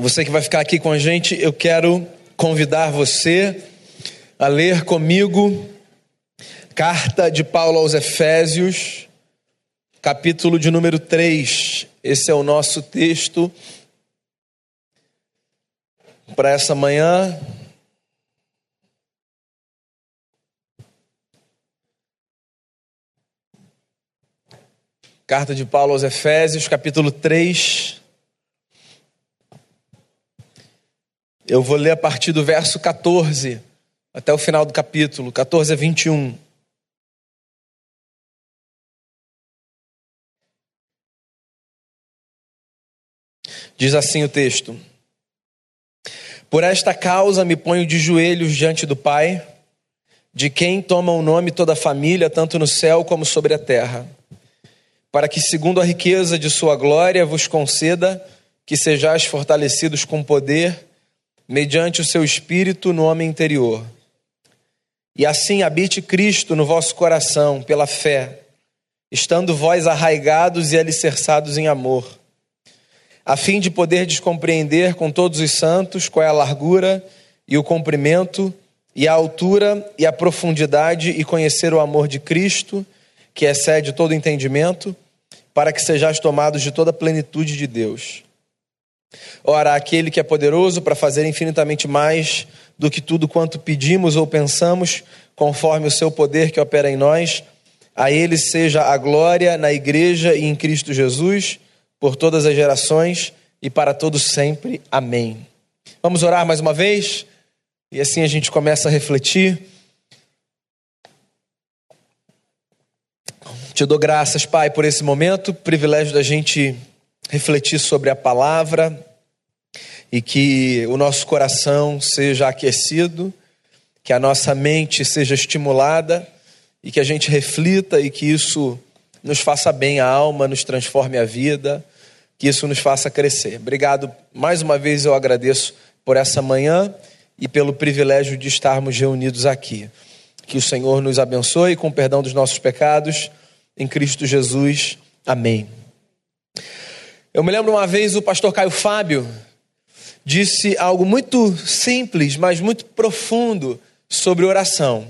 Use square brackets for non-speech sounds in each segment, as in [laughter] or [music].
Você que vai ficar aqui com a gente, eu quero convidar você a ler comigo Carta de Paulo aos Efésios, capítulo de número 3. Esse é o nosso texto para essa manhã. Carta de Paulo aos Efésios, capítulo 3. Eu vou ler a partir do verso 14 até o final do capítulo, 14 a 21. Diz assim o texto: Por esta causa me ponho de joelhos diante do Pai, de quem toma o nome toda a família, tanto no céu como sobre a terra, para que, segundo a riqueza de Sua glória, vos conceda que sejais fortalecidos com poder mediante o seu espírito no homem interior. E assim habite Cristo no vosso coração pela fé, estando vós arraigados e alicerçados em amor, a fim de poder descompreender com todos os santos qual é a largura e o comprimento e a altura e a profundidade e conhecer o amor de Cristo, que excede todo entendimento, para que sejais tomados de toda a plenitude de Deus. Ora, aquele que é poderoso para fazer infinitamente mais do que tudo quanto pedimos ou pensamos, conforme o seu poder que opera em nós, a ele seja a glória na igreja e em Cristo Jesus, por todas as gerações e para todos sempre. Amém. Vamos orar mais uma vez? E assim a gente começa a refletir. Te dou graças, Pai, por esse momento, privilégio da gente refletir sobre a palavra e que o nosso coração seja aquecido, que a nossa mente seja estimulada e que a gente reflita e que isso nos faça bem a alma, nos transforme a vida, que isso nos faça crescer. Obrigado. Mais uma vez eu agradeço por essa manhã e pelo privilégio de estarmos reunidos aqui. Que o Senhor nos abençoe com o perdão dos nossos pecados em Cristo Jesus. Amém. Eu me lembro uma vez o pastor Caio Fábio disse algo muito simples, mas muito profundo sobre oração,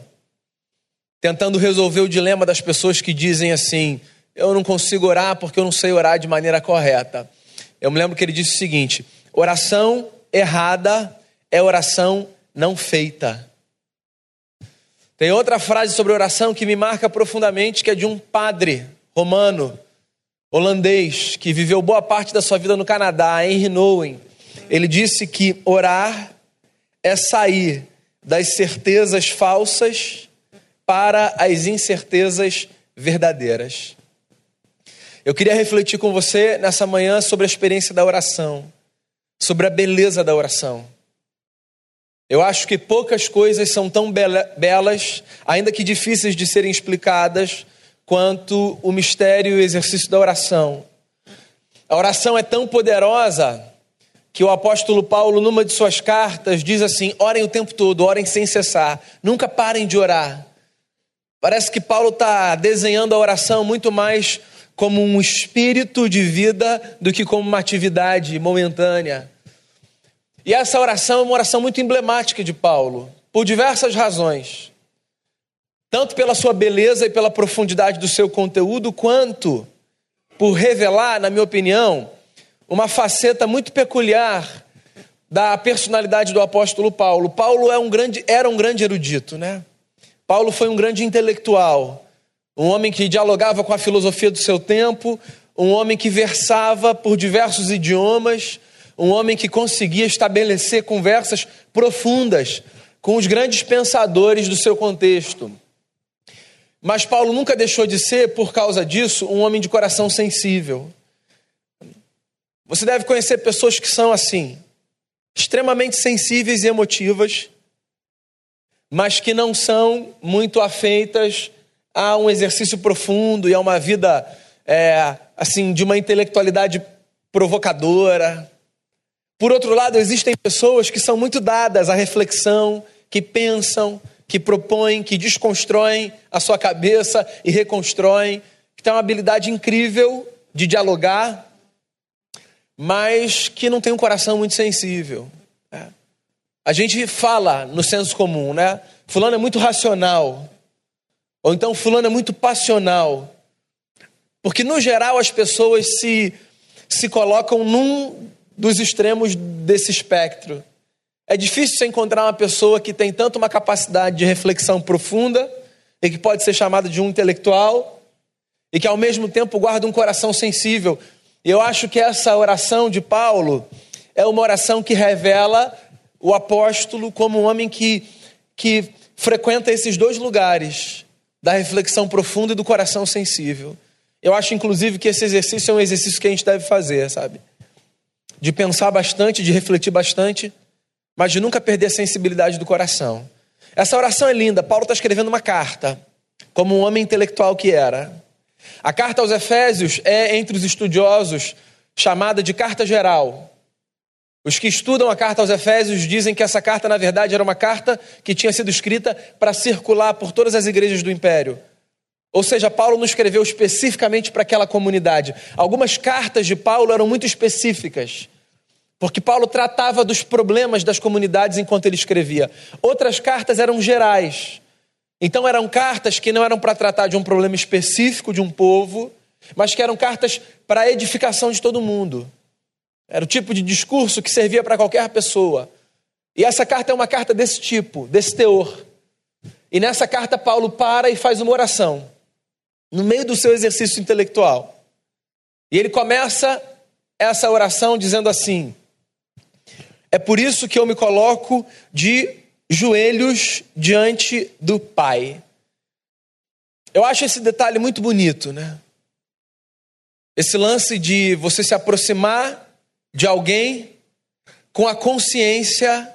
tentando resolver o dilema das pessoas que dizem assim: eu não consigo orar porque eu não sei orar de maneira correta. Eu me lembro que ele disse o seguinte: oração errada é oração não feita. Tem outra frase sobre oração que me marca profundamente, que é de um padre romano holandês que viveu boa parte da sua vida no Canadá, Henry Nouwen, ele disse que orar é sair das certezas falsas para as incertezas verdadeiras. Eu queria refletir com você nessa manhã sobre a experiência da oração, sobre a beleza da oração. Eu acho que poucas coisas são tão belas, ainda que difíceis de serem explicadas, quanto o mistério e o exercício da oração. A oração é tão poderosa que o apóstolo Paulo, numa de suas cartas, diz assim: orem o tempo todo, orem sem cessar, nunca parem de orar. Parece que Paulo está desenhando a oração muito mais como um espírito de vida do que como uma atividade momentânea. E essa oração é uma oração muito emblemática de Paulo, por diversas razões tanto pela sua beleza e pela profundidade do seu conteúdo, quanto por revelar, na minha opinião, uma faceta muito peculiar da personalidade do apóstolo Paulo. Paulo é um grande, era um grande erudito, né? Paulo foi um grande intelectual, um homem que dialogava com a filosofia do seu tempo, um homem que versava por diversos idiomas, um homem que conseguia estabelecer conversas profundas com os grandes pensadores do seu contexto. Mas Paulo nunca deixou de ser, por causa disso, um homem de coração sensível. Você deve conhecer pessoas que são assim, extremamente sensíveis e emotivas, mas que não são muito afeitas a um exercício profundo e a uma vida é, assim de uma intelectualidade provocadora. Por outro lado, existem pessoas que são muito dadas à reflexão, que pensam, que propõem, que desconstroem a sua cabeça e reconstroem, que tem uma habilidade incrível de dialogar. mas que não tem um coração muito sensível. Né? A gente fala no senso comum, né? Fulano é muito racional, ou então fulano é muito passional. Porque, no geral, as pessoas se, se colocam num dos extremos desse espectro. É difícil você encontrar uma pessoa que tem tanto uma capacidade de reflexão profunda e que pode ser chamada de um intelectual e que ao mesmo tempo guarda um coração sensível. Eu acho que essa oração de Paulo é uma oração que revela o apóstolo como um homem que, que frequenta esses dois lugares, da reflexão profunda e do coração sensível. Eu acho, inclusive, que esse exercício é um exercício que a gente deve fazer, sabe? De pensar bastante, de refletir bastante, mas de nunca perder a sensibilidade do coração. Essa oração é linda. Paulo está escrevendo uma carta, como um homem intelectual que era. A carta aos Efésios é, entre os estudiosos, chamada de carta geral. Os que estudam a carta aos Efésios dizem que essa carta, na verdade, era uma carta que tinha sido escrita para circular por todas as igrejas do império. Ou seja, Paulo não escreveu especificamente para aquela comunidade. Algumas cartas de Paulo eram muito específicas, porque Paulo tratava dos problemas das comunidades enquanto ele escrevia. Outras cartas eram gerais. Então eram cartas que não eram para tratar de um problema específico de um povo, mas que eram cartas para a edificação de todo mundo. Era o tipo de discurso que servia para qualquer pessoa. E essa carta é uma carta desse tipo, desse teor. E nessa carta, Paulo para e faz uma oração, no meio do seu exercício intelectual. E ele começa essa oração dizendo assim: É por isso que eu me coloco de joelhos diante do Pai. Eu acho esse detalhe muito bonito, né? Esse lance de você se aproximar de alguém com a consciência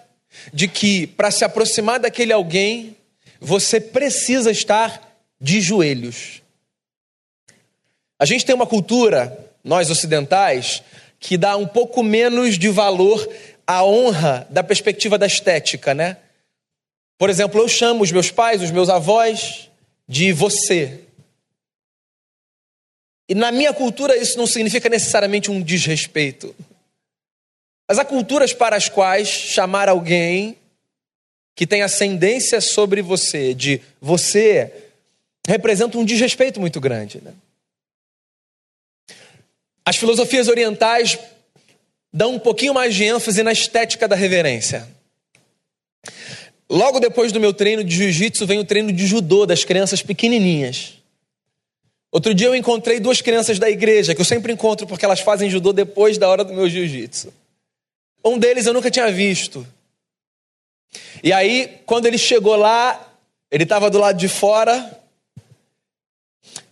de que para se aproximar daquele alguém, você precisa estar de joelhos. A gente tem uma cultura, nós ocidentais, que dá um pouco menos de valor à honra da perspectiva da estética, né? Por exemplo, eu chamo os meus pais, os meus avós, de você. E na minha cultura isso não significa necessariamente um desrespeito. Mas há culturas para as quais chamar alguém que tem ascendência sobre você de você representa um desrespeito muito grande. Né? As filosofias orientais dão um pouquinho mais de ênfase na estética da reverência. Logo depois do meu treino de jiu-jitsu vem o treino de judô das crianças pequenininhas. Outro dia eu encontrei duas crianças da igreja, que eu sempre encontro porque elas fazem judô depois da hora do meu jiu-jitsu. Um deles eu nunca tinha visto. E aí, quando ele chegou lá, ele estava do lado de fora.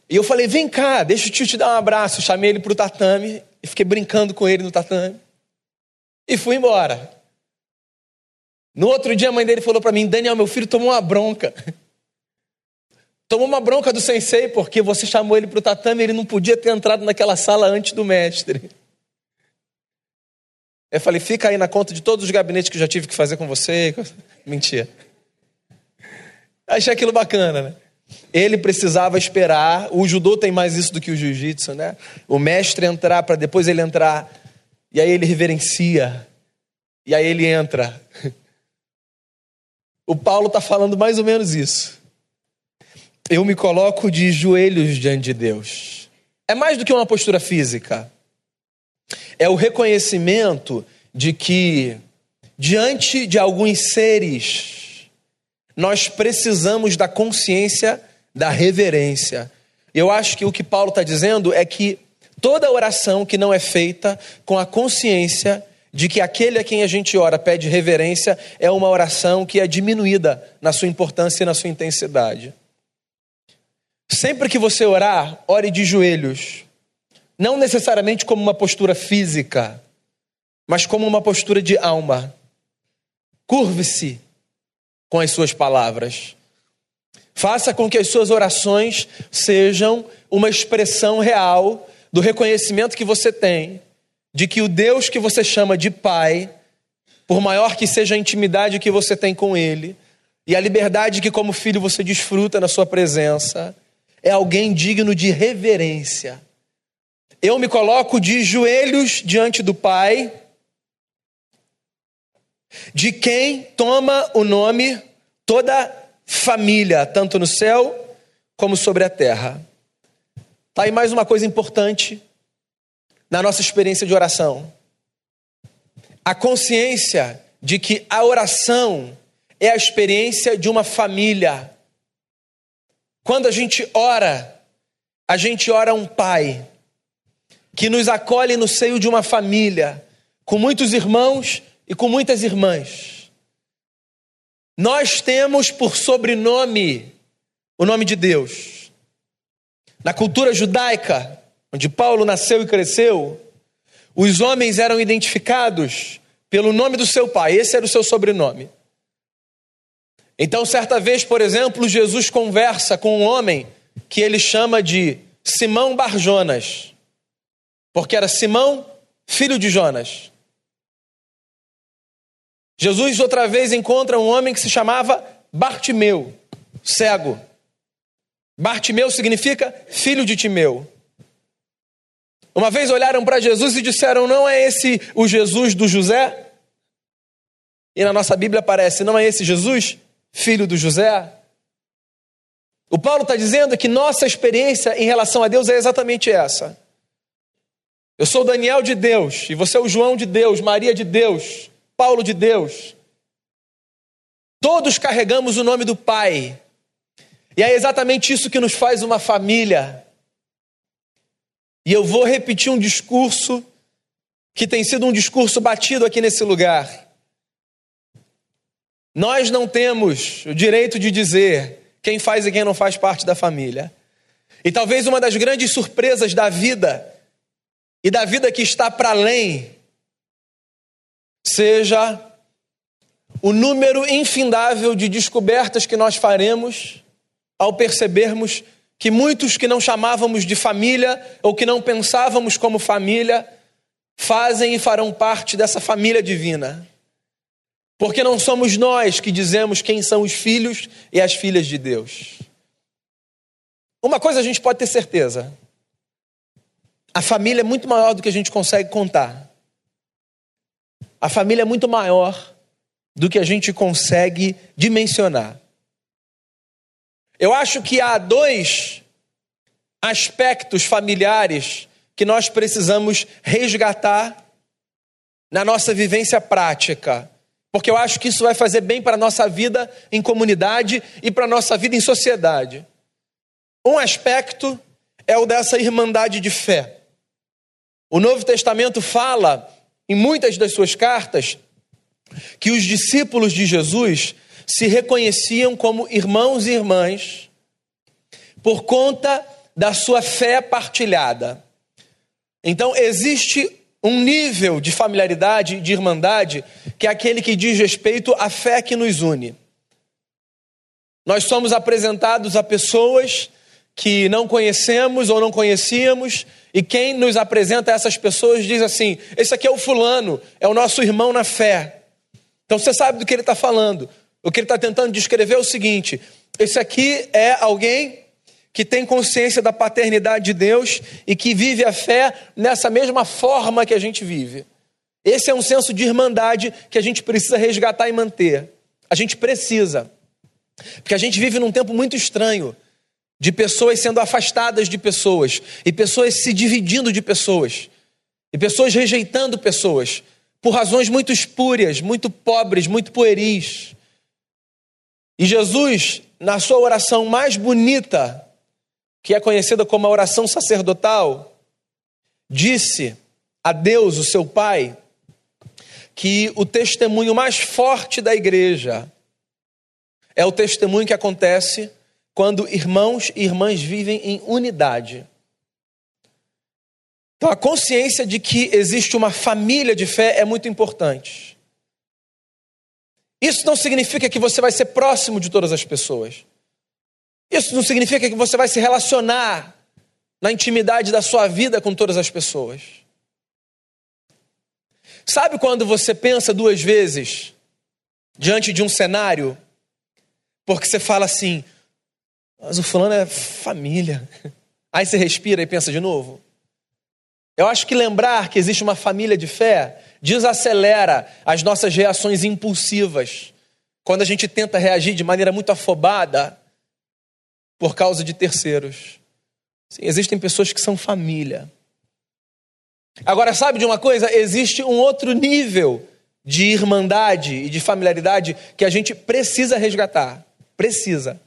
E eu falei: vem cá, deixa o tio te dar um abraço. Chamei ele para o tatame e fiquei brincando com ele no tatame. E fui embora. No outro dia, a mãe dele falou para mim: Daniel, meu filho tomou uma bronca. [laughs] Tomou uma bronca do sensei porque você chamou ele para o tatame e ele não podia ter entrado naquela sala antes do mestre. Eu falei, fica aí na conta de todos os gabinetes que eu já tive que fazer com você. [laughs] Mentira. Achei aquilo bacana, né? Ele precisava esperar. O judô tem mais isso do que o jiu-jitsu, né? O mestre entrar para depois ele entrar. E aí ele reverencia. E aí ele entra. [laughs] O Paulo está falando mais ou menos isso. Eu me coloco de joelhos diante de Deus. É mais do que uma postura física é o reconhecimento de que, diante de alguns seres, nós precisamos da consciência da reverência. Eu acho que o que Paulo está dizendo é que toda oração que não é feita com a consciência de que aquele a quem a gente ora pede reverência é uma oração que é diminuída na sua importância e na sua intensidade. Sempre que você orar, ore de joelhos, não necessariamente como uma postura física, mas como uma postura de alma. Curve-se com as suas palavras. Faça com que as suas orações sejam uma expressão real do reconhecimento que você tem de que o Deus que você chama de Pai, por maior que seja a intimidade que você tem com Ele, e a liberdade que, como filho, você desfruta na Sua presença, é alguém digno de reverência eu me coloco de joelhos diante do Pai, de quem toma o nome toda família, tanto no céu como sobre a terra. Tá aí mais uma coisa importante na nossa experiência de oração. A consciência de que a oração é a experiência de uma família. Quando a gente ora, a gente ora um pai que nos acolhe no seio de uma família, com muitos irmãos e com muitas irmãs. Nós temos por sobrenome o nome de Deus. Na cultura judaica, onde Paulo nasceu e cresceu, os homens eram identificados pelo nome do seu pai, esse era o seu sobrenome. Então, certa vez, por exemplo, Jesus conversa com um homem que ele chama de Simão Barjonas, porque era Simão, filho de Jonas. Jesus outra vez encontra um homem que se chamava Bartimeu, cego. Bartimeu significa filho de Timeu. Uma vez olharam para Jesus e disseram: Não é esse o Jesus do José? E na nossa Bíblia aparece: Não é esse Jesus? filho do José? O Paulo está dizendo que nossa experiência em relação a Deus é exatamente essa. Eu sou Daniel de Deus, e você é o João de Deus, Maria de Deus, Paulo de Deus. Todos carregamos o nome do Pai. E é exatamente isso que nos faz uma família. E eu vou repetir um discurso que tem sido um discurso batido aqui nesse lugar. Nós não temos o direito de dizer quem faz e quem não faz parte da família. E talvez uma das grandes surpresas da vida e da vida que está para além seja o número infindável de descobertas que nós faremos ao percebermos que muitos que não chamávamos de família ou que não pensávamos como família fazem e farão parte dessa família divina. Porque não somos nós que dizemos quem são os filhos e as filhas de Deus. Uma coisa a gente pode ter certeza: a família é muito maior do que a gente consegue contar. A família é muito maior do que a gente consegue dimensionar. Eu acho que há dois aspectos familiares que nós precisamos resgatar na nossa vivência prática porque eu acho que isso vai fazer bem para a nossa vida em comunidade e para a nossa vida em sociedade. Um aspecto é o dessa irmandade de fé. O Novo Testamento fala, em muitas das suas cartas, que os discípulos de Jesus se reconheciam como irmãos e irmãs por conta da sua fé partilhada. Então, existe um nível de familiaridade, de irmandade, que é aquele que diz respeito à fé que nos une. Nós somos apresentados a pessoas que não conhecemos ou não conhecíamos, e quem nos apresenta a essas pessoas diz assim: esse aqui é o fulano, é o nosso irmão na fé. Então você sabe do que ele está falando. O que ele está tentando descrever é o seguinte: esse aqui é alguém que tem consciência da paternidade de Deus e que vive a fé nessa mesma forma que a gente vive. Esse é um senso de irmandade que a gente precisa resgatar e manter. A gente precisa. Porque a gente vive num tempo muito estranho de pessoas sendo afastadas de pessoas e pessoas se dividindo de pessoas e pessoas rejeitando pessoas por razões muito espúrias, muito pobres, muito pueris. E Jesus, na sua oração mais bonita, que é conhecida como a oração sacerdotal, disse a Deus, o seu Pai, que o testemunho mais forte da igreja é o testemunho que acontece quando irmãos e irmãs vivem em unidade. Então, a consciência de que existe uma família de fé é muito importante. Isso não significa que você vai ser próximo de todas as pessoas. Isso não significa que você vai se relacionar na intimidade da sua vida com todas as pessoas. Sabe quando você pensa duas vezes diante de um cenário? Porque você fala assim, mas o fulano é família. [laughs] Aí você respira e pensa de novo. Eu acho que lembrar que existe uma família de fé desacelera as nossas reações impulsivas. Quando a gente tenta reagir de maneira muito afobada por causa de terceiros. Sim, existem pessoas que são família. Agora, sabe de uma coisa? Existe um outro nível de irmandade e de familiaridade que a gente precisa resgatar. Precisa.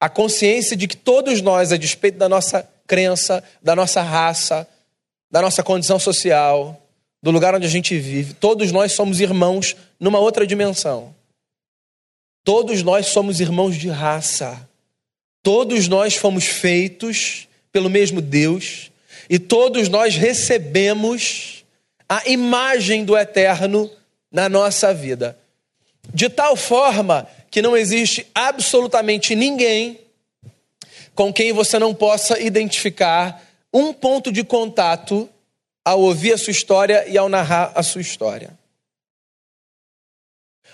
A consciência de que todos nós, a despeito da nossa crença, da nossa raça, da nossa condição social, do lugar onde a gente vive, todos nós somos irmãos numa outra dimensão. Todos nós somos irmãos de raça. Todos nós fomos feitos pelo mesmo Deus e todos nós recebemos a imagem do eterno na nossa vida. De tal forma que não existe absolutamente ninguém com quem você não possa identificar um ponto de contato ao ouvir a sua história e ao narrar a sua história.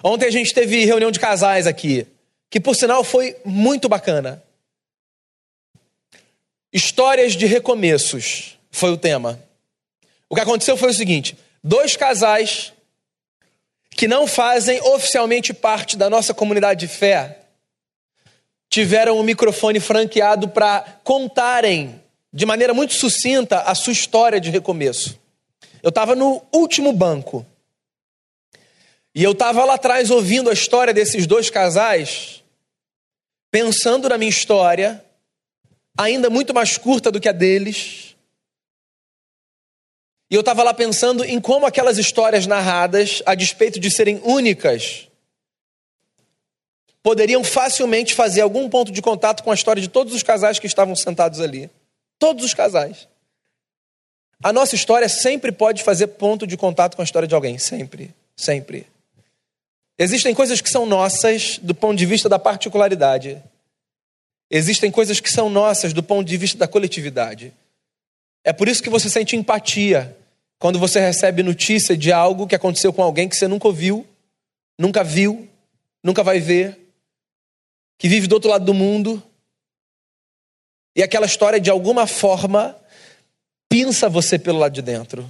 Ontem a gente teve reunião de casais aqui, que por sinal foi muito bacana. Histórias de recomeços foi o tema. O que aconteceu foi o seguinte: dois casais que não fazem oficialmente parte da nossa comunidade de fé tiveram o um microfone franqueado para contarem de maneira muito sucinta a sua história de recomeço. Eu estava no último banco. E eu estava lá atrás ouvindo a história desses dois casais, pensando na minha história ainda muito mais curta do que a deles. E eu estava lá pensando em como aquelas histórias narradas, a despeito de serem únicas, poderiam facilmente fazer algum ponto de contato com a história de todos os casais que estavam sentados ali. Todos os casais. A nossa história sempre pode fazer ponto de contato com a história de alguém. Sempre. Sempre. Existem coisas que são nossas do ponto de vista da particularidade. Existem coisas que são nossas do ponto de vista da coletividade. É por isso que você sente empatia quando você recebe notícia de algo que aconteceu com alguém que você nunca ouviu, nunca viu, nunca vai ver, que vive do outro lado do mundo. E aquela história, de alguma forma, pinça você pelo lado de dentro.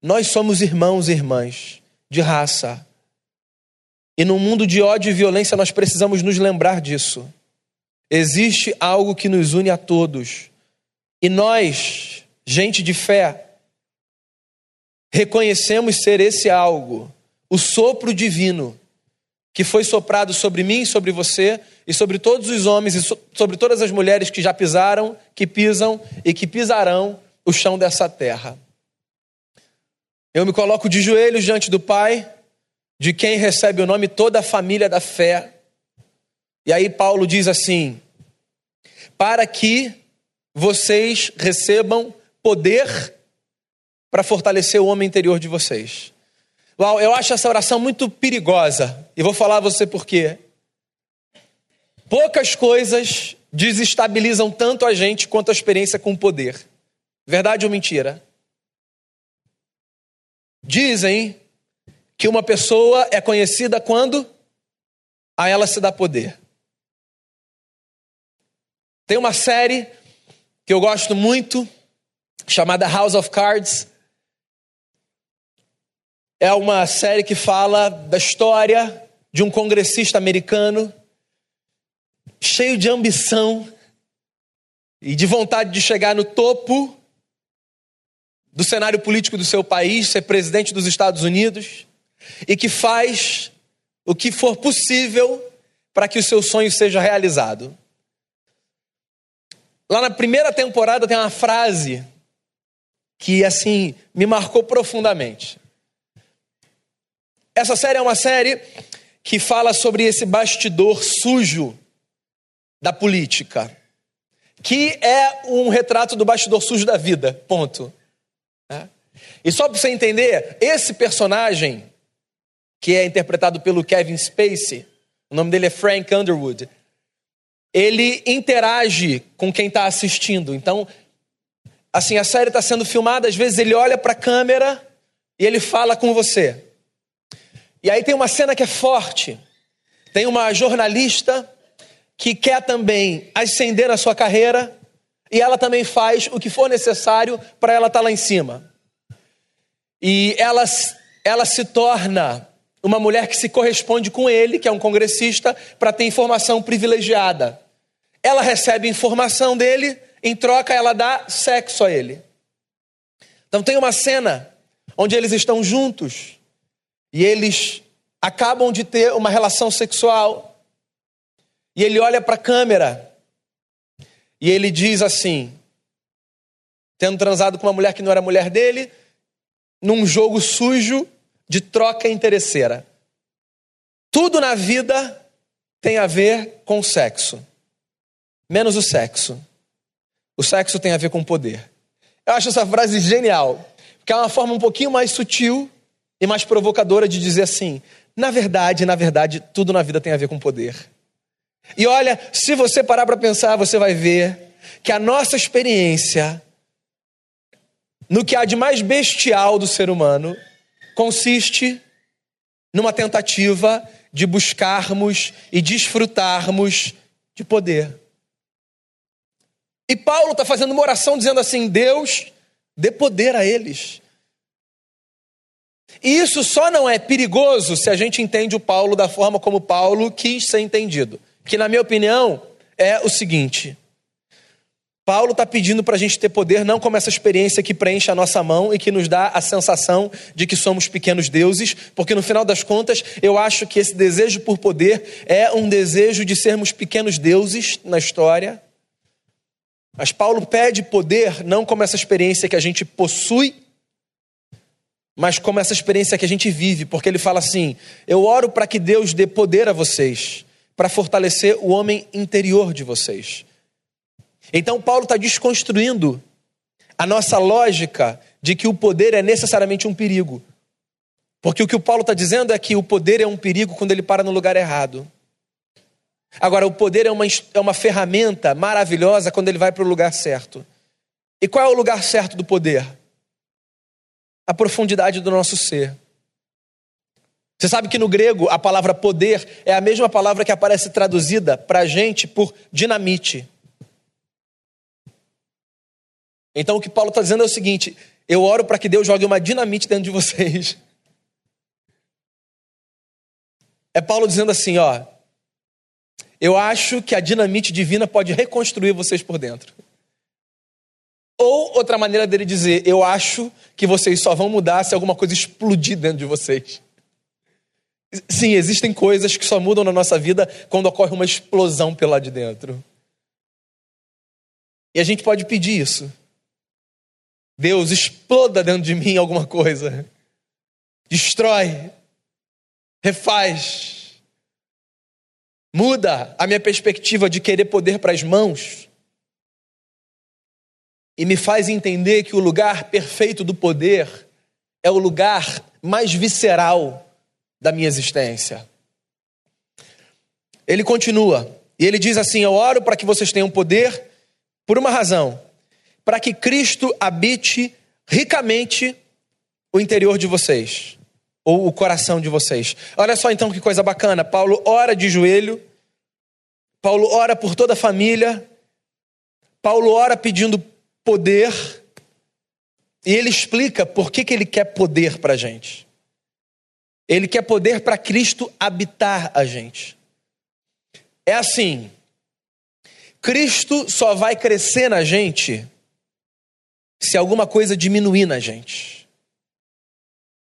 Nós somos irmãos e irmãs de raça. E num mundo de ódio e violência, nós precisamos nos lembrar disso. Existe algo que nos une a todos. E nós, gente de fé, reconhecemos ser esse algo, o sopro divino que foi soprado sobre mim, sobre você e sobre todos os homens e sobre todas as mulheres que já pisaram, que pisam e que pisarão o chão dessa terra. Eu me coloco de joelhos diante do Pai, de quem recebe o nome toda a família da fé, e aí Paulo diz assim: para que vocês recebam poder para fortalecer o homem interior de vocês. Uau, eu acho essa oração muito perigosa e vou falar a você por quê. Poucas coisas desestabilizam tanto a gente quanto a experiência com o poder. Verdade ou mentira? Dizem que uma pessoa é conhecida quando a ela se dá poder. Tem uma série que eu gosto muito, chamada House of Cards. É uma série que fala da história de um congressista americano cheio de ambição e de vontade de chegar no topo do cenário político do seu país, ser presidente dos Estados Unidos, e que faz o que for possível para que o seu sonho seja realizado. Lá na primeira temporada tem uma frase que, assim, me marcou profundamente. Essa série é uma série que fala sobre esse bastidor sujo da política, que é um retrato do bastidor sujo da vida, ponto. É. E só para você entender, esse personagem, que é interpretado pelo Kevin Spacey, o nome dele é Frank Underwood, ele interage com quem está assistindo. Então, assim, a série está sendo filmada, às vezes ele olha para a câmera e ele fala com você. E aí tem uma cena que é forte. Tem uma jornalista que quer também ascender na sua carreira e ela também faz o que for necessário para ela estar tá lá em cima. E ela, ela se torna uma mulher que se corresponde com ele, que é um congressista, para ter informação privilegiada. Ela recebe informação dele, em troca ela dá sexo a ele. Então tem uma cena onde eles estão juntos e eles acabam de ter uma relação sexual. E ele olha para a câmera e ele diz assim: tendo transado com uma mulher que não era mulher dele, num jogo sujo de troca interesseira. Tudo na vida tem a ver com sexo, menos o sexo. O sexo tem a ver com poder. Eu acho essa frase genial, porque é uma forma um pouquinho mais sutil e mais provocadora de dizer assim: na verdade, na verdade, tudo na vida tem a ver com poder. E olha, se você parar para pensar, você vai ver que a nossa experiência no que há de mais bestial do ser humano consiste numa tentativa de buscarmos e desfrutarmos de poder. E Paulo está fazendo uma oração dizendo assim: Deus, dê poder a eles. E isso só não é perigoso se a gente entende o Paulo da forma como Paulo quis ser entendido. Que, na minha opinião, é o seguinte: Paulo está pedindo para a gente ter poder não como essa experiência que preenche a nossa mão e que nos dá a sensação de que somos pequenos deuses, porque no final das contas eu acho que esse desejo por poder é um desejo de sermos pequenos deuses na história. Mas Paulo pede poder não como essa experiência que a gente possui, mas como essa experiência que a gente vive, porque ele fala assim: Eu oro para que Deus dê poder a vocês, para fortalecer o homem interior de vocês. Então, Paulo está desconstruindo a nossa lógica de que o poder é necessariamente um perigo. Porque o que o Paulo está dizendo é que o poder é um perigo quando ele para no lugar errado. Agora, o poder é uma, é uma ferramenta maravilhosa quando ele vai para o lugar certo. E qual é o lugar certo do poder? A profundidade do nosso ser. Você sabe que no grego a palavra poder é a mesma palavra que aparece traduzida para a gente por dinamite. Então o que Paulo está dizendo é o seguinte: eu oro para que Deus jogue uma dinamite dentro de vocês. É Paulo dizendo assim, ó. Eu acho que a dinamite divina pode reconstruir vocês por dentro. Ou outra maneira dele dizer, eu acho que vocês só vão mudar se alguma coisa explodir dentro de vocês. Sim, existem coisas que só mudam na nossa vida quando ocorre uma explosão pelo lado de dentro. E a gente pode pedir isso. Deus, exploda dentro de mim alguma coisa. Destrói. Refaz. Muda a minha perspectiva de querer poder para as mãos. E me faz entender que o lugar perfeito do poder é o lugar mais visceral da minha existência. Ele continua, e ele diz assim: Eu oro para que vocês tenham poder por uma razão para que Cristo habite ricamente o interior de vocês, ou o coração de vocês. Olha só então que coisa bacana. Paulo ora de joelho, Paulo ora por toda a família, Paulo ora pedindo poder, e ele explica por que, que ele quer poder para a gente. Ele quer poder para Cristo habitar a gente. É assim, Cristo só vai crescer na gente se alguma coisa diminuir na gente.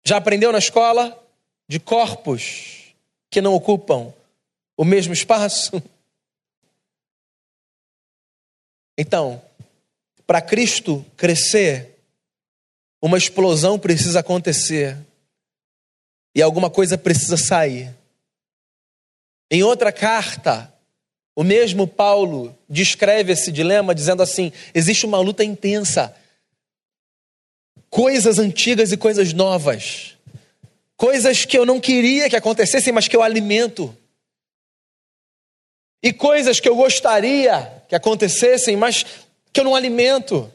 Já aprendeu na escola de corpos que não ocupam o mesmo espaço? [laughs] Então, para Cristo crescer, uma explosão precisa acontecer e alguma coisa precisa sair. Em outra carta, o mesmo Paulo descreve esse dilema dizendo assim: existe uma luta intensa coisas antigas e coisas novas. Coisas que eu não queria que acontecessem, mas que eu alimento. E coisas que eu gostaria que acontecessem, mas que eu não alimento.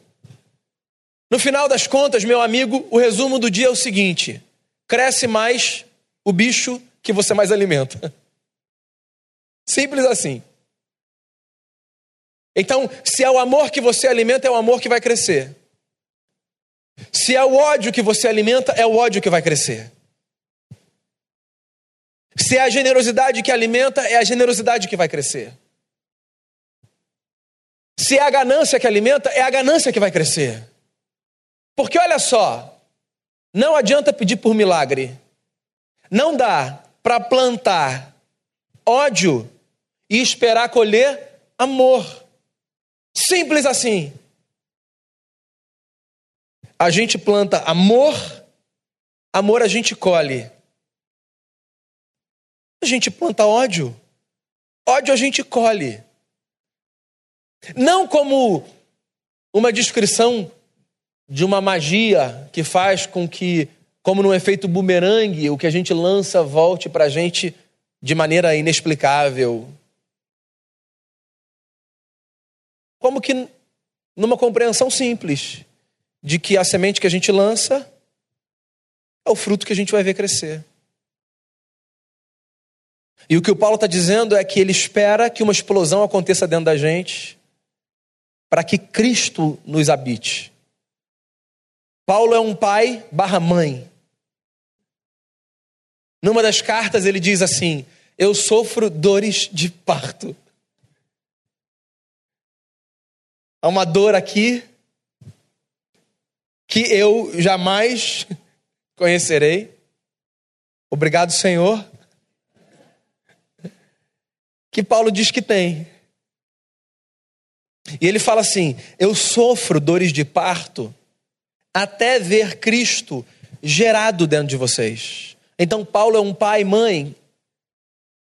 No final das contas, meu amigo, o resumo do dia é o seguinte: cresce mais o bicho que você mais alimenta. [laughs] Simples assim. Então, se é o amor que você alimenta, é o amor que vai crescer. Se é o ódio que você alimenta, é o ódio que vai crescer. Se é a generosidade que alimenta, é a generosidade que vai crescer. Se é a ganância que alimenta, é a ganância que vai crescer. Porque olha só, não adianta pedir por milagre. Não dá para plantar ódio e esperar colher amor. Simples assim. A gente planta amor, amor a gente colhe. A gente planta ódio, ódio a gente colhe. Não como uma descrição de uma magia que faz com que, como num efeito bumerangue, o que a gente lança volte para a gente de maneira inexplicável. Como que numa compreensão simples de que a semente que a gente lança é o fruto que a gente vai ver crescer. E o que o Paulo está dizendo é que ele espera que uma explosão aconteça dentro da gente para que Cristo nos habite. Paulo é um pai barra mãe. Numa das cartas ele diz assim: Eu sofro dores de parto. Há uma dor aqui que eu jamais [laughs] conhecerei. Obrigado, Senhor. Que Paulo diz que tem. E ele fala assim: Eu sofro dores de parto até ver Cristo gerado dentro de vocês. Então, Paulo é um pai e mãe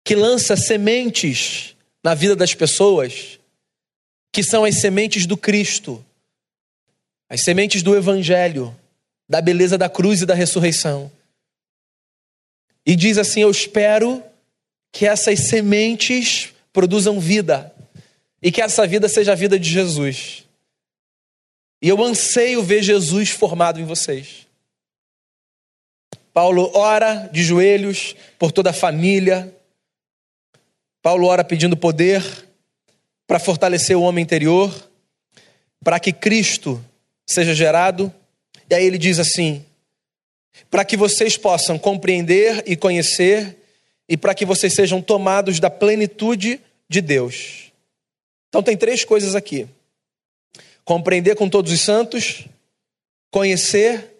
que lança sementes na vida das pessoas, que são as sementes do Cristo, as sementes do Evangelho, da beleza da cruz e da ressurreição. E diz assim: Eu espero que essas sementes produzam vida e que essa vida seja a vida de Jesus. E eu anseio ver Jesus formado em vocês. Paulo ora de joelhos por toda a família. Paulo ora pedindo poder para fortalecer o homem interior, para que Cristo seja gerado. E aí ele diz assim: para que vocês possam compreender e conhecer, e para que vocês sejam tomados da plenitude de Deus. Então, tem três coisas aqui compreender com todos os santos, conhecer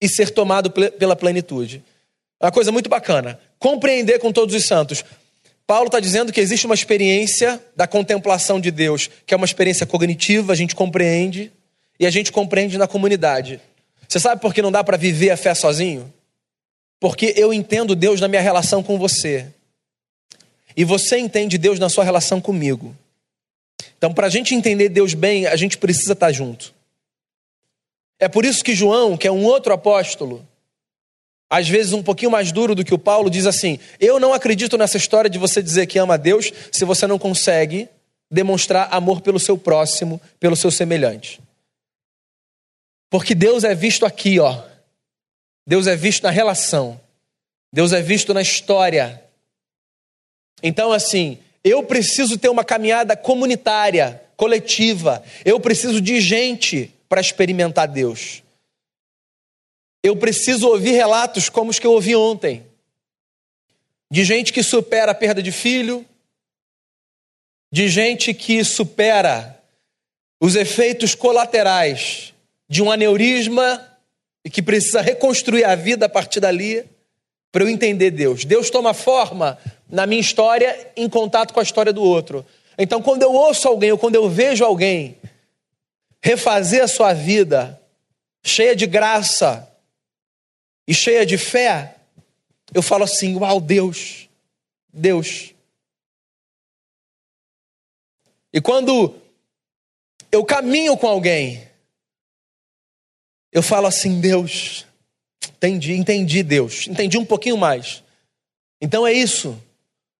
e ser tomado pela plenitude. É uma coisa muito bacana. Compreender com todos os santos. Paulo está dizendo que existe uma experiência da contemplação de Deus, que é uma experiência cognitiva, a gente compreende, e a gente compreende na comunidade. Você sabe por que não dá para viver a fé sozinho? Porque eu entendo Deus na minha relação com você. E você entende Deus na sua relação comigo. Então, para a gente entender Deus bem, a gente precisa estar tá junto. É por isso que João, que é um outro apóstolo, às vezes um pouquinho mais duro do que o Paulo, diz assim: Eu não acredito nessa história de você dizer que ama Deus se você não consegue demonstrar amor pelo seu próximo, pelo seu semelhante. Porque Deus é visto aqui, ó. Deus é visto na relação. Deus é visto na história. Então, assim, eu preciso ter uma caminhada comunitária, coletiva. Eu preciso de gente para experimentar Deus. Eu preciso ouvir relatos como os que eu ouvi ontem. De gente que supera a perda de filho, de gente que supera os efeitos colaterais de um aneurisma e que precisa reconstruir a vida a partir dali para eu entender Deus. Deus toma forma na minha história em contato com a história do outro. Então, quando eu ouço alguém ou quando eu vejo alguém refazer a sua vida cheia de graça e cheia de fé, eu falo assim: Uau, Deus, Deus. E quando eu caminho com alguém, eu falo assim: Deus, entendi, entendi, Deus, entendi um pouquinho mais. Então é isso.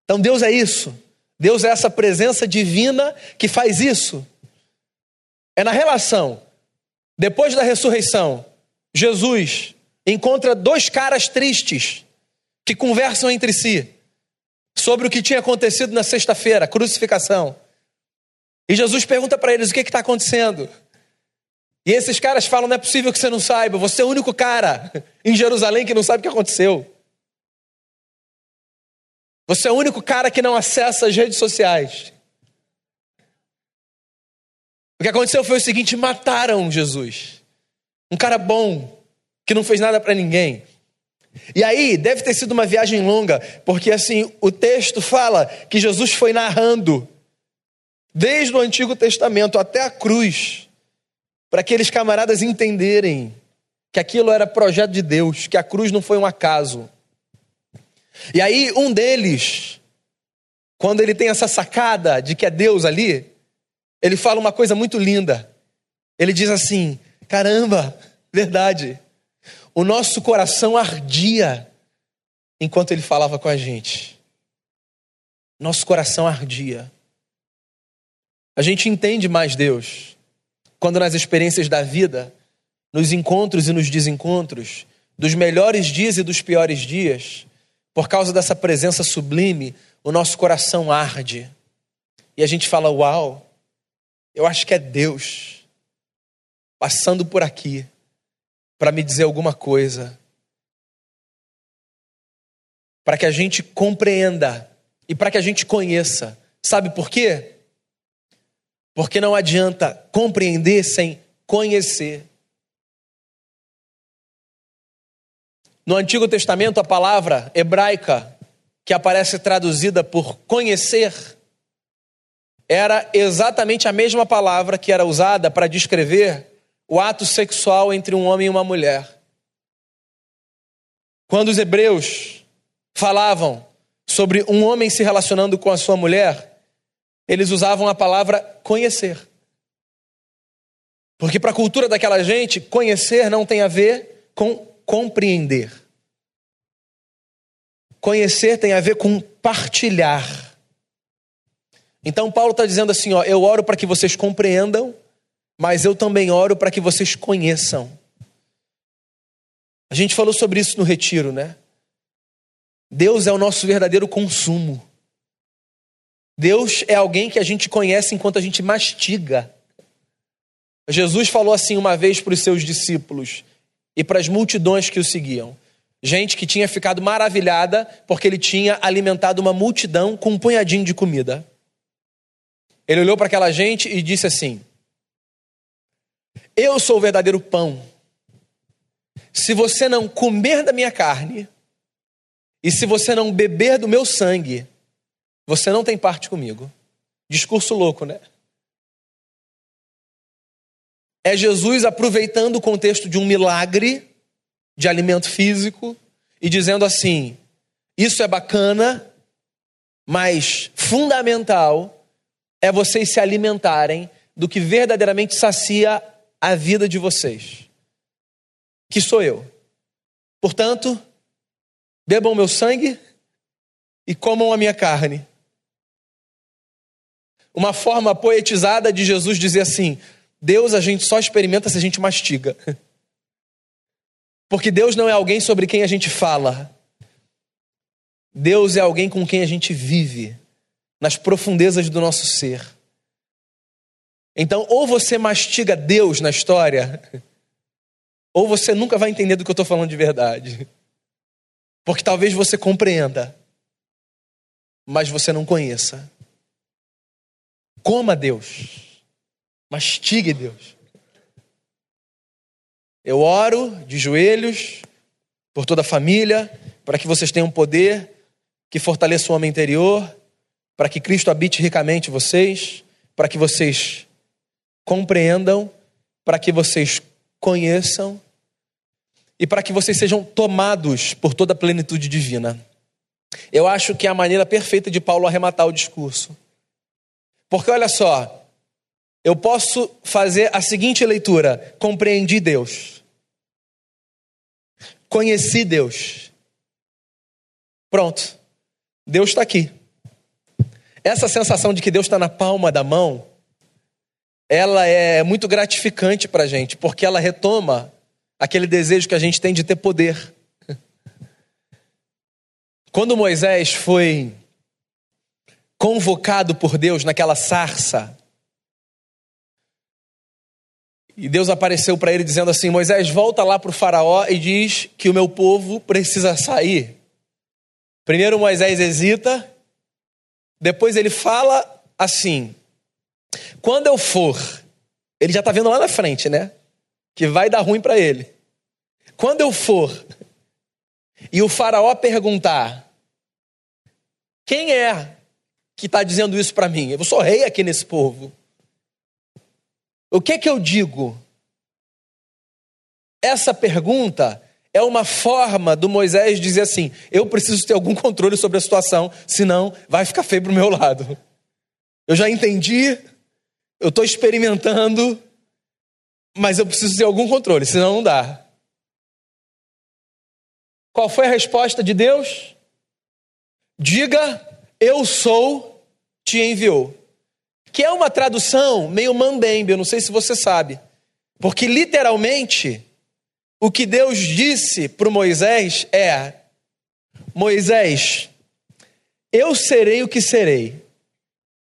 Então Deus é isso. Deus é essa presença divina que faz isso. É na relação. Depois da ressurreição, Jesus encontra dois caras tristes que conversam entre si sobre o que tinha acontecido na sexta-feira, crucificação. E Jesus pergunta para eles o que está acontecendo. E esses caras falam: não é possível que você não saiba, você é o único cara em Jerusalém que não sabe o que aconteceu. Você é o único cara que não acessa as redes sociais. O que aconteceu foi o seguinte: mataram Jesus. Um cara bom, que não fez nada para ninguém. E aí, deve ter sido uma viagem longa, porque assim, o texto fala que Jesus foi narrando, desde o Antigo Testamento até a cruz, para aqueles camaradas entenderem que aquilo era projeto de Deus, que a cruz não foi um acaso. E aí, um deles, quando ele tem essa sacada de que é Deus ali, ele fala uma coisa muito linda. Ele diz assim: caramba, verdade. O nosso coração ardia enquanto ele falava com a gente. Nosso coração ardia. A gente entende mais Deus quando nas experiências da vida, nos encontros e nos desencontros, dos melhores dias e dos piores dias, por causa dessa presença sublime, o nosso coração arde. E a gente fala: Uau, eu acho que é Deus passando por aqui para me dizer alguma coisa. Para que a gente compreenda e para que a gente conheça. Sabe por quê? Porque não adianta compreender sem conhecer. No Antigo Testamento, a palavra hebraica que aparece traduzida por conhecer era exatamente a mesma palavra que era usada para descrever o ato sexual entre um homem e uma mulher. Quando os hebreus falavam sobre um homem se relacionando com a sua mulher, eles usavam a palavra conhecer. Porque para a cultura daquela gente, conhecer não tem a ver com compreender. Conhecer tem a ver com partilhar. Então Paulo está dizendo assim: ó, eu oro para que vocês compreendam, mas eu também oro para que vocês conheçam. A gente falou sobre isso no retiro, né? Deus é o nosso verdadeiro consumo. Deus é alguém que a gente conhece enquanto a gente mastiga. Jesus falou assim uma vez para os seus discípulos e para as multidões que o seguiam. Gente que tinha ficado maravilhada porque ele tinha alimentado uma multidão com um punhadinho de comida. Ele olhou para aquela gente e disse assim: Eu sou o verdadeiro pão. Se você não comer da minha carne, e se você não beber do meu sangue, você não tem parte comigo. Discurso louco, né? É Jesus aproveitando o contexto de um milagre de alimento físico e dizendo assim: isso é bacana, mas fundamental é vocês se alimentarem do que verdadeiramente sacia a vida de vocês, que sou eu. Portanto, bebam meu sangue e comam a minha carne. Uma forma poetizada de Jesus dizer assim: Deus a gente só experimenta se a gente mastiga. Porque Deus não é alguém sobre quem a gente fala. Deus é alguém com quem a gente vive nas profundezas do nosso ser. Então, ou você mastiga Deus na história, ou você nunca vai entender do que eu estou falando de verdade. Porque talvez você compreenda, mas você não conheça. Coma Deus, mastigue Deus. Eu oro de joelhos por toda a família, para que vocês tenham poder que fortaleça o homem interior para que Cristo habite ricamente vocês, para que vocês compreendam, para que vocês conheçam e para que vocês sejam tomados por toda a plenitude divina. Eu acho que é a maneira perfeita de Paulo arrematar o discurso. Porque olha só, eu posso fazer a seguinte leitura: compreendi Deus, conheci Deus. Pronto, Deus está aqui. Essa sensação de que Deus está na palma da mão, ela é muito gratificante para a gente, porque ela retoma aquele desejo que a gente tem de ter poder. [laughs] Quando Moisés foi convocado por Deus naquela sarça E Deus apareceu para ele dizendo assim: Moisés, volta lá para o Faraó e diz que o meu povo precisa sair. Primeiro Moisés hesita, depois ele fala assim: quando eu for, ele já está vendo lá na frente, né? Que vai dar ruim para ele. Quando eu for e o Faraó perguntar: quem é que está dizendo isso para mim? Eu sou rei aqui nesse povo. O que que eu digo? Essa pergunta é uma forma do Moisés dizer assim: eu preciso ter algum controle sobre a situação, senão vai ficar feio pro meu lado. Eu já entendi, eu estou experimentando, mas eu preciso ter algum controle, senão não dá. Qual foi a resposta de Deus? Diga, eu sou, te enviou. Que é uma tradução meio mambembe, eu não sei se você sabe. Porque literalmente o que Deus disse para Moisés é: Moisés, eu serei o que serei.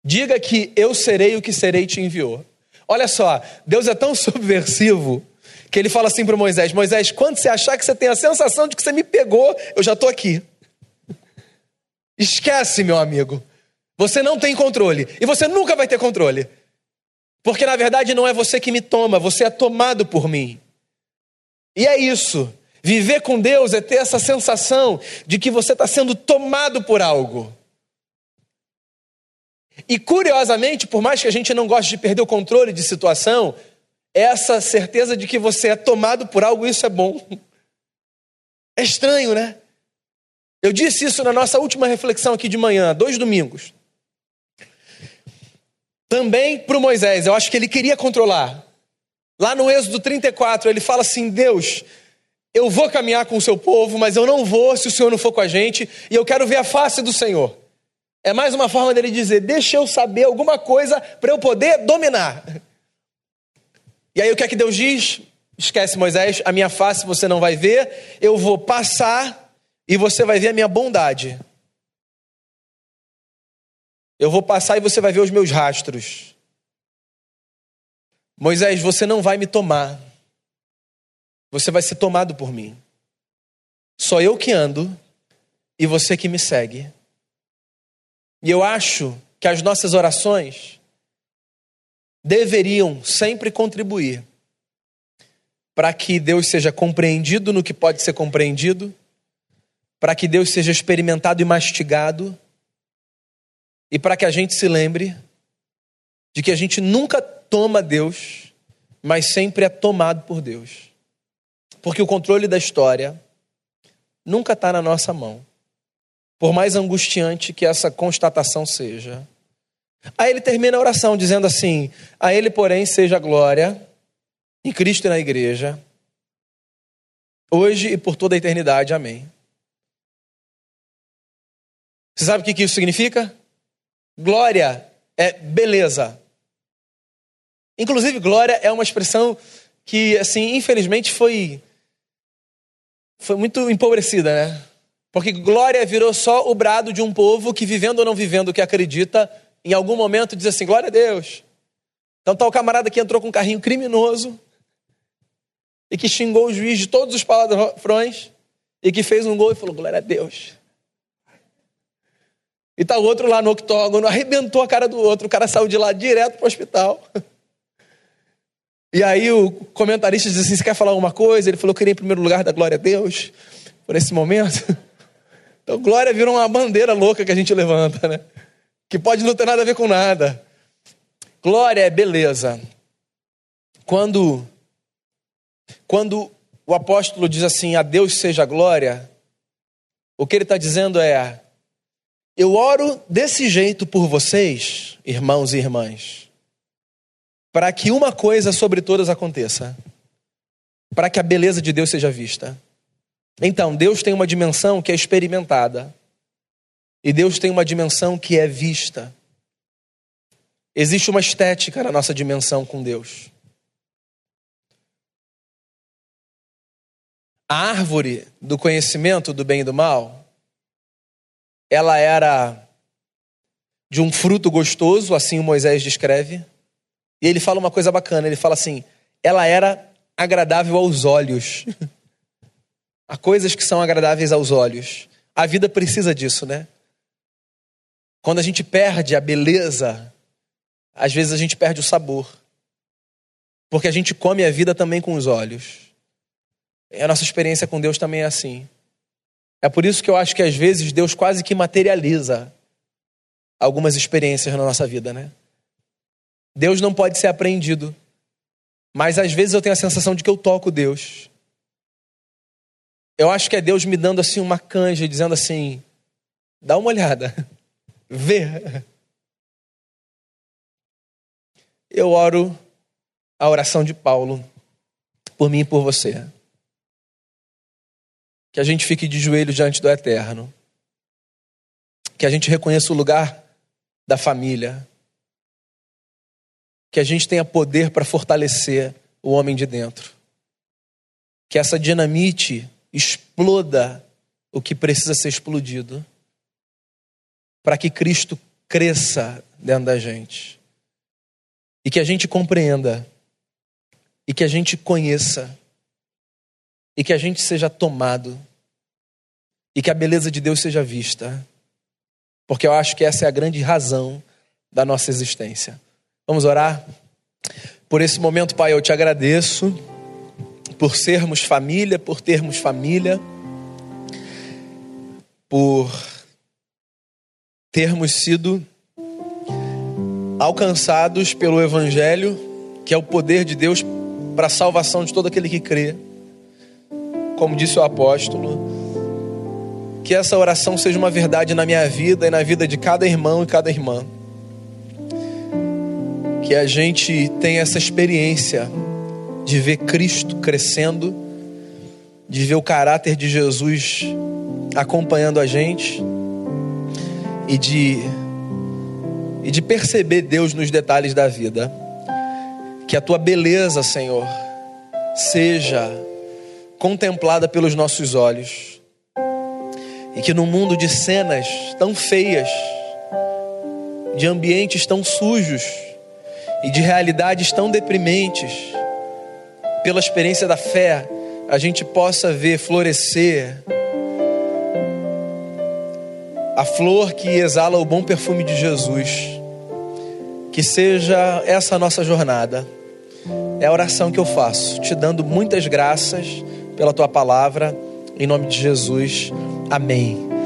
Diga que eu serei o que serei te enviou. Olha só, Deus é tão [laughs] subversivo que ele fala assim para Moisés: Moisés, quando você achar que você tem a sensação de que você me pegou, eu já estou aqui. Esquece, meu amigo. Você não tem controle. E você nunca vai ter controle. Porque na verdade não é você que me toma, você é tomado por mim. E é isso. Viver com Deus é ter essa sensação de que você está sendo tomado por algo. E curiosamente, por mais que a gente não goste de perder o controle de situação, essa certeza de que você é tomado por algo, isso é bom. É estranho, né? Eu disse isso na nossa última reflexão aqui de manhã, dois domingos. Também para o Moisés, eu acho que ele queria controlar. Lá no Êxodo 34, ele fala assim: Deus, eu vou caminhar com o seu povo, mas eu não vou se o Senhor não for com a gente, e eu quero ver a face do Senhor. É mais uma forma dele dizer: deixa eu saber alguma coisa para eu poder dominar. E aí o que é que Deus diz? Esquece Moisés, a minha face você não vai ver, eu vou passar e você vai ver a minha bondade. Eu vou passar e você vai ver os meus rastros. Moisés, você não vai me tomar. Você vai ser tomado por mim. Só eu que ando e você que me segue. E eu acho que as nossas orações deveriam sempre contribuir para que Deus seja compreendido no que pode ser compreendido, para que Deus seja experimentado e mastigado, e para que a gente se lembre de que a gente nunca toma Deus, mas sempre é tomado por Deus. Porque o controle da história nunca está na nossa mão. Por mais angustiante que essa constatação seja. Aí ele termina a oração dizendo assim: A ele, porém, seja glória em Cristo e na igreja, hoje e por toda a eternidade. Amém. Você sabe o que isso significa? Glória é beleza. Inclusive, glória é uma expressão que, assim, infelizmente foi foi muito empobrecida, né? Porque glória virou só o brado de um povo que, vivendo ou não vivendo o que acredita, em algum momento diz assim: glória a Deus. Então tá o camarada que entrou com um carrinho criminoso e que xingou o juiz de todos os palavrões e que fez um gol e falou: glória a Deus. E tá o outro lá no octógono, arrebentou a cara do outro, o cara saiu de lá direto para o hospital. [laughs] E aí o comentarista diz assim: Você quer falar alguma coisa? Ele falou: Queria em primeiro lugar dar glória a Deus por esse momento. [laughs] Então, glória virou uma bandeira louca que a gente levanta, né? Que pode não ter nada a ver com nada. Glória é beleza. Quando, quando o apóstolo diz assim: A Deus seja a glória, o que ele está dizendo é: Eu oro desse jeito por vocês, irmãos e irmãs para que uma coisa sobre todas aconteça, para que a beleza de Deus seja vista. Então, Deus tem uma dimensão que é experimentada, e Deus tem uma dimensão que é vista. Existe uma estética na nossa dimensão com Deus. A árvore do conhecimento do bem e do mal, ela era de um fruto gostoso, assim o Moisés descreve, e ele fala uma coisa bacana, ele fala assim: ela era agradável aos olhos. [laughs] Há coisas que são agradáveis aos olhos. A vida precisa disso, né? Quando a gente perde a beleza, às vezes a gente perde o sabor. Porque a gente come a vida também com os olhos. E a nossa experiência com Deus também é assim. É por isso que eu acho que às vezes Deus quase que materializa algumas experiências na nossa vida, né? Deus não pode ser apreendido. Mas às vezes eu tenho a sensação de que eu toco Deus. Eu acho que é Deus me dando assim uma canja, dizendo assim: dá uma olhada, [laughs] vê. Eu oro a oração de Paulo por mim e por você. Que a gente fique de joelho diante do Eterno. Que a gente reconheça o lugar da família, que a gente tenha poder para fortalecer o homem de dentro. Que essa dinamite exploda o que precisa ser explodido, para que Cristo cresça dentro da gente. E que a gente compreenda, e que a gente conheça, e que a gente seja tomado, e que a beleza de Deus seja vista. Porque eu acho que essa é a grande razão da nossa existência. Vamos orar? Por esse momento, Pai, eu te agradeço por sermos família, por termos família, por termos sido alcançados pelo Evangelho, que é o poder de Deus para a salvação de todo aquele que crê. Como disse o apóstolo, que essa oração seja uma verdade na minha vida e na vida de cada irmão e cada irmã que a gente tenha essa experiência de ver Cristo crescendo, de ver o caráter de Jesus acompanhando a gente e de e de perceber Deus nos detalhes da vida. Que a tua beleza, Senhor, seja contemplada pelos nossos olhos. E que no mundo de cenas tão feias, de ambientes tão sujos, e de realidades tão deprimentes, pela experiência da fé, a gente possa ver florescer a flor que exala o bom perfume de Jesus. Que seja essa a nossa jornada. É a oração que eu faço, te dando muitas graças pela tua palavra, em nome de Jesus. Amém.